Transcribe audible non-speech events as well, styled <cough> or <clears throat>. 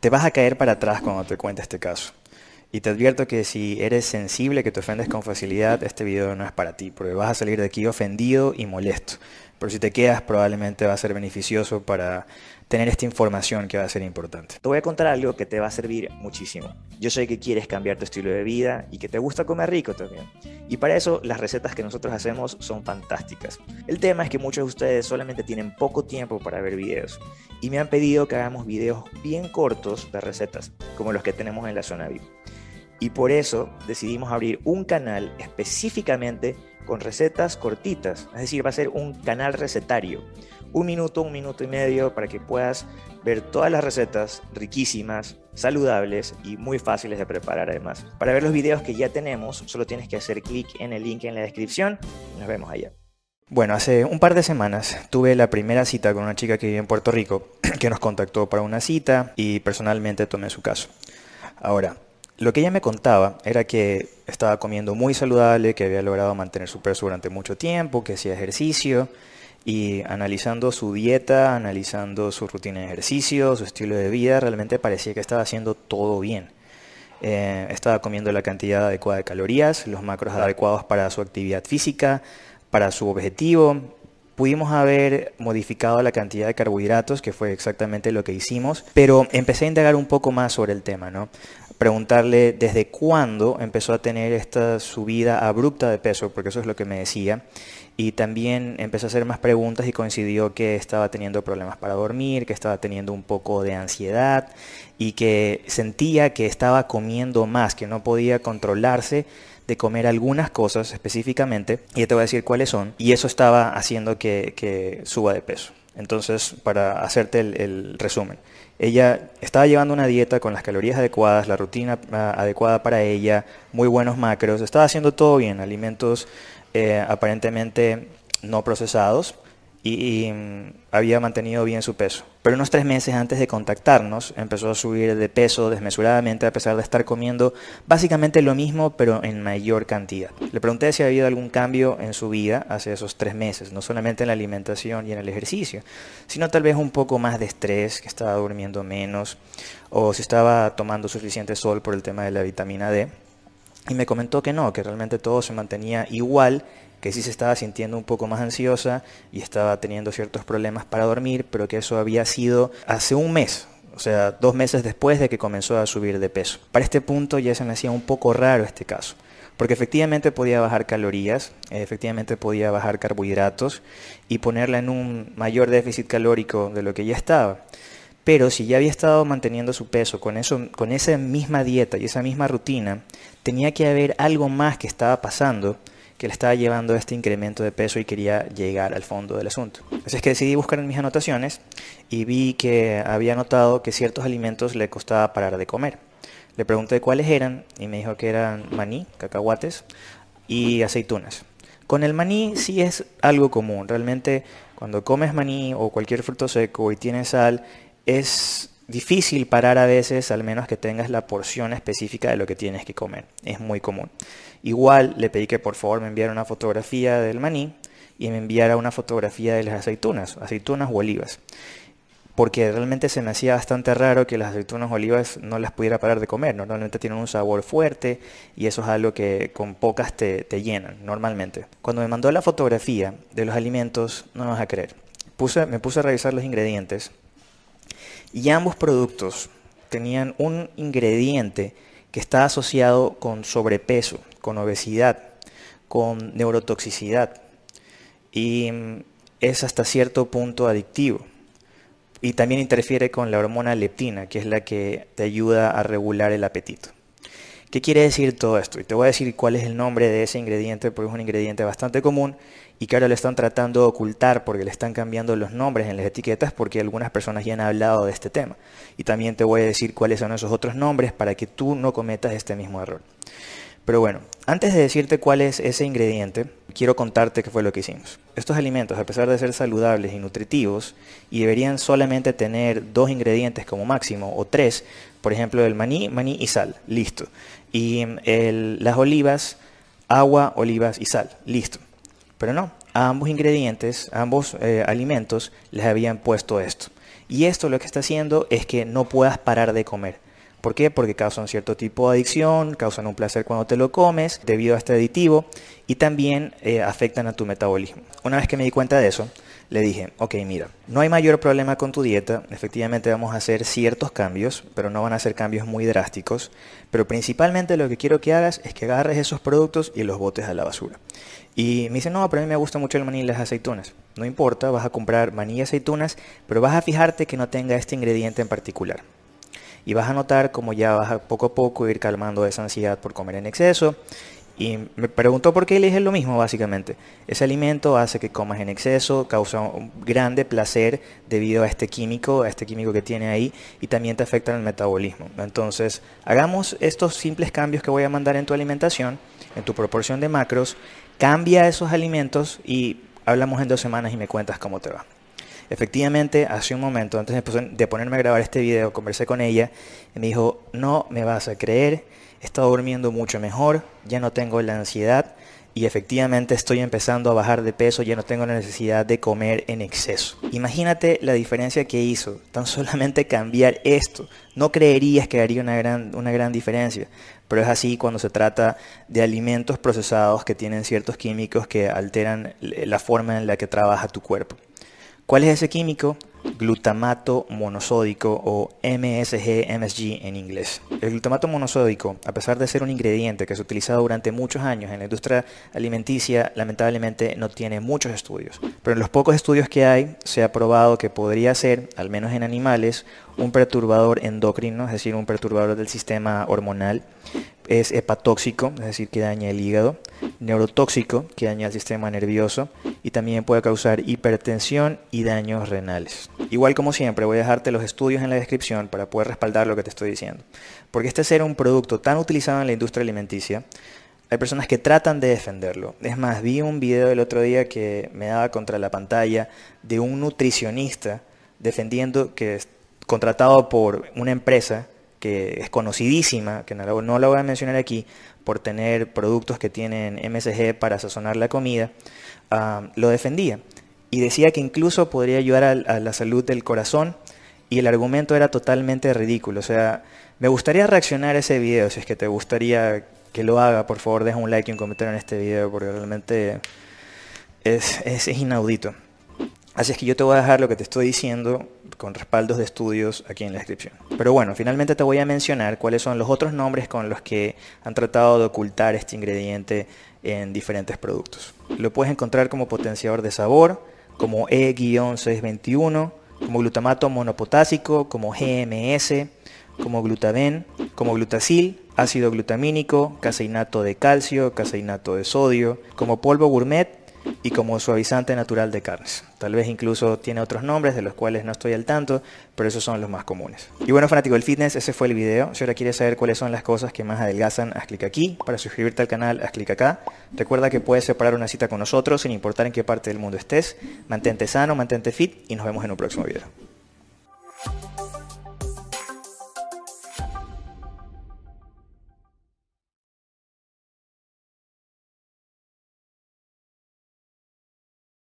Te vas a caer para atrás cuando te cuente este caso. Y te advierto que si eres sensible, que te ofendes con facilidad, este video no es para ti, porque vas a salir de aquí ofendido y molesto. Pero si te quedas, probablemente va a ser beneficioso para tener esta información que va a ser importante. Te voy a contar algo que te va a servir muchísimo. Yo sé que quieres cambiar tu estilo de vida y que te gusta comer rico también. Y para eso las recetas que nosotros hacemos son fantásticas. El tema es que muchos de ustedes solamente tienen poco tiempo para ver videos y me han pedido que hagamos videos bien cortos de recetas, como los que tenemos en la zona VIP. Y por eso decidimos abrir un canal específicamente con recetas cortitas, es decir, va a ser un canal recetario. Un minuto, un minuto y medio para que puedas ver todas las recetas riquísimas, saludables y muy fáciles de preparar además. Para ver los videos que ya tenemos, solo tienes que hacer clic en el link en la descripción. Nos vemos allá. Bueno, hace un par de semanas tuve la primera cita con una chica que vive en Puerto Rico, <clears throat> que nos contactó para una cita y personalmente tomé su caso. Ahora, lo que ella me contaba era que estaba comiendo muy saludable, que había logrado mantener su peso durante mucho tiempo, que hacía ejercicio y analizando su dieta, analizando su rutina de ejercicio, su estilo de vida, realmente parecía que estaba haciendo todo bien. Eh, estaba comiendo la cantidad adecuada de calorías, los macros adecuados para su actividad física, para su objetivo. Pudimos haber modificado la cantidad de carbohidratos, que fue exactamente lo que hicimos, pero empecé a indagar un poco más sobre el tema, ¿no? preguntarle desde cuándo empezó a tener esta subida abrupta de peso, porque eso es lo que me decía. Y también empezó a hacer más preguntas y coincidió que estaba teniendo problemas para dormir, que estaba teniendo un poco de ansiedad y que sentía que estaba comiendo más, que no podía controlarse de comer algunas cosas específicamente, y te voy a decir cuáles son, y eso estaba haciendo que, suba de peso. Entonces, para hacerte el resumen, ella estaba llevando una dieta con las calorías adecuadas, la rutina ah, adecuada para ella, muy buenos macros, estaba haciendo todo bien, alimentos eh, aparentemente no procesados, y, mm, había mantenido bien su peso. Pero unos tres meses antes de contactarnos empezó a subir de peso desmesuradamente a pesar de estar comiendo básicamente lo mismo pero en mayor cantidad. Le pregunté si había habido algún cambio en su vida hace esos tres meses, no solamente en la alimentación y en el ejercicio, sino tal vez un poco más de estrés, que estaba durmiendo menos o si estaba tomando suficiente sol por el tema de la vitamina D. Y me comentó que no, que realmente todo se mantenía igual que sí se estaba sintiendo un poco más ansiosa y estaba teniendo ciertos problemas para dormir, pero que eso había sido hace un mes, o sea, dos meses después de que comenzó a subir de peso. Para este punto ya se me hacía un poco raro este caso, porque efectivamente podía bajar calorías, efectivamente podía bajar carbohidratos y ponerla en un mayor déficit calórico de lo que ya estaba. Pero si ya había estado manteniendo su peso con, eso, con esa misma dieta y esa misma rutina, tenía que haber algo más que estaba pasando que le estaba llevando este incremento de peso y quería llegar al fondo del asunto. Así es que decidí buscar en mis anotaciones y vi que había notado que ciertos alimentos le costaba parar de comer. Le pregunté cuáles eran y me dijo que eran maní, cacahuates y aceitunas. Con el maní sí es algo común. Realmente cuando comes maní o cualquier fruto seco y tiene sal, es difícil parar a veces, al menos que tengas la porción específica de lo que tienes que comer. Es muy común. Igual le pedí que por favor me enviara una fotografía del maní y me enviara una fotografía de las aceitunas, aceitunas o olivas. Porque realmente se me hacía bastante raro que las aceitunas o olivas no las pudiera parar de comer. Normalmente tienen un sabor fuerte y eso es algo que con pocas te, llenan, normalmente. Cuando me mandó la fotografía de los alimentos, no me vas a creer. Puse, me puse a revisar los ingredientes y ambos productos tenían un ingrediente que está asociado con sobrepeso, con obesidad, con neurotoxicidad y mm, es hasta cierto punto adictivo. Y también interfiere con la hormona leptina, que es la que te ayuda a regular el apetito. ¿Qué quiere decir todo esto? Y te voy a decir cuál es el nombre de ese ingrediente, porque es un ingrediente bastante común y que ahora lo están tratando de ocultar porque le están cambiando los nombres en las etiquetas porque algunas personas ya han hablado de este tema. Y también te voy a decir cuáles son esos otros nombres para que tú no cometas este mismo error. Pero bueno, antes de decirte cuál es ese ingrediente, quiero contarte qué fue lo que hicimos. Estos alimentos, a pesar de ser saludables y nutritivos, y deberían solamente tener dos ingredientes como máximo, o tres, por ejemplo, el maní, maní y sal, listo. Y las olivas, agua, olivas y sal, listo. Pero no, a ambos ingredientes, a ambos eh, alimentos les habían puesto esto. Y esto lo que está haciendo es que no puedas parar de comer. ¿Por qué? Porque causan cierto tipo de adicción, causan un placer cuando te lo comes debido a este aditivo y también eh, afectan a tu metabolismo. Una vez que me di cuenta de eso, le dije, ok, mira, no hay mayor problema con tu dieta, efectivamente vamos a hacer ciertos cambios, pero no van a ser cambios muy drásticos, pero principalmente lo que quiero que hagas es que agarres esos productos y los botes a la basura. Y me dice, no, pero a mí me gusta mucho el maní y las aceitunas. No importa, vas a comprar maní y aceitunas, pero vas a fijarte que no tenga este ingrediente en particular. Y vas a notar como ya vas a poco a poco ir calmando esa ansiedad por comer en exceso y me preguntó por qué le lo mismo, básicamente. Ese alimento hace que comas en exceso, causa un grande placer debido a este químico, a este químico que tiene ahí, y también te afecta el metabolismo. Entonces, hagamos estos simples cambios que voy a mandar en tu alimentación, en tu proporción de macros, cambia esos alimentos y hablamos en dos semanas y me cuentas cómo te va. Efectivamente, hace un momento, antes de ponerme a grabar este video, conversé con ella y me dijo, no me vas a creer, he estado durmiendo mucho mejor, ya no tengo la ansiedad y efectivamente estoy empezando a bajar de peso, ya no tengo la necesidad de comer en exceso. Imagínate la diferencia que hizo, tan solamente cambiar esto. No creerías que haría una gran, una gran diferencia, pero es así cuando se trata de alimentos procesados que tienen ciertos químicos que alteran la forma en la que trabaja tu cuerpo. ¿Cuál es ese químico? glutamato monosódico o MSG-MSG en inglés. El glutamato monosódico, a pesar de ser un ingrediente que se ha utilizado durante muchos años en la industria alimenticia, lamentablemente no tiene muchos estudios. Pero en los pocos estudios que hay, se ha probado que podría ser, al menos en animales, un perturbador endocrino, es decir, un perturbador del sistema hormonal. Es hepatóxico, es decir, que daña el hígado, neurotóxico, que daña el sistema nervioso, y también puede causar hipertensión y daños renales. Igual como siempre, voy a dejarte los estudios en la descripción para poder respaldar lo que te estoy diciendo. Porque este ser un producto tan utilizado en la industria alimenticia, hay personas que tratan de defenderlo. Es más, vi un video el otro día que me daba contra la pantalla de un nutricionista defendiendo que contratado por una empresa que es conocidísima, que no la, voy a mencionar aquí, por tener productos que tienen MSG para sazonar la comida, ah, lo defendía. Y decía que incluso podría ayudar a, la salud del corazón y el argumento era totalmente ridículo. O sea, me gustaría reaccionar a ese video, si es que te gustaría que lo haga, por favor deja un like y un comentario en este video porque realmente es, es inaudito. Así es que yo te voy a dejar lo que te estoy diciendo con respaldos de estudios aquí en la descripción. Pero bueno, finalmente te voy a mencionar cuáles son los otros nombres con los que han tratado de ocultar este ingrediente en diferentes productos. Lo puedes encontrar como potenciador de sabor, como E-621, como glutamato monopotásico, como GMS, como glutaben, como glutacil, ácido glutamínico, caseinato de calcio, caseinato de sodio, como polvo gourmet y como suavizante natural de carnes. Tal vez incluso tiene otros nombres de los cuales no estoy al tanto, pero esos son los más comunes. Y bueno, fanático del fitness, ese fue el video. Si ahora quieres saber cuáles son las cosas que más adelgazan, haz clic aquí. Para suscribirte al canal, haz clic acá. Recuerda que puedes separar una cita con nosotros sin importar en qué parte del mundo estés. Mantente sano, mantente fit y nos vemos en un próximo video.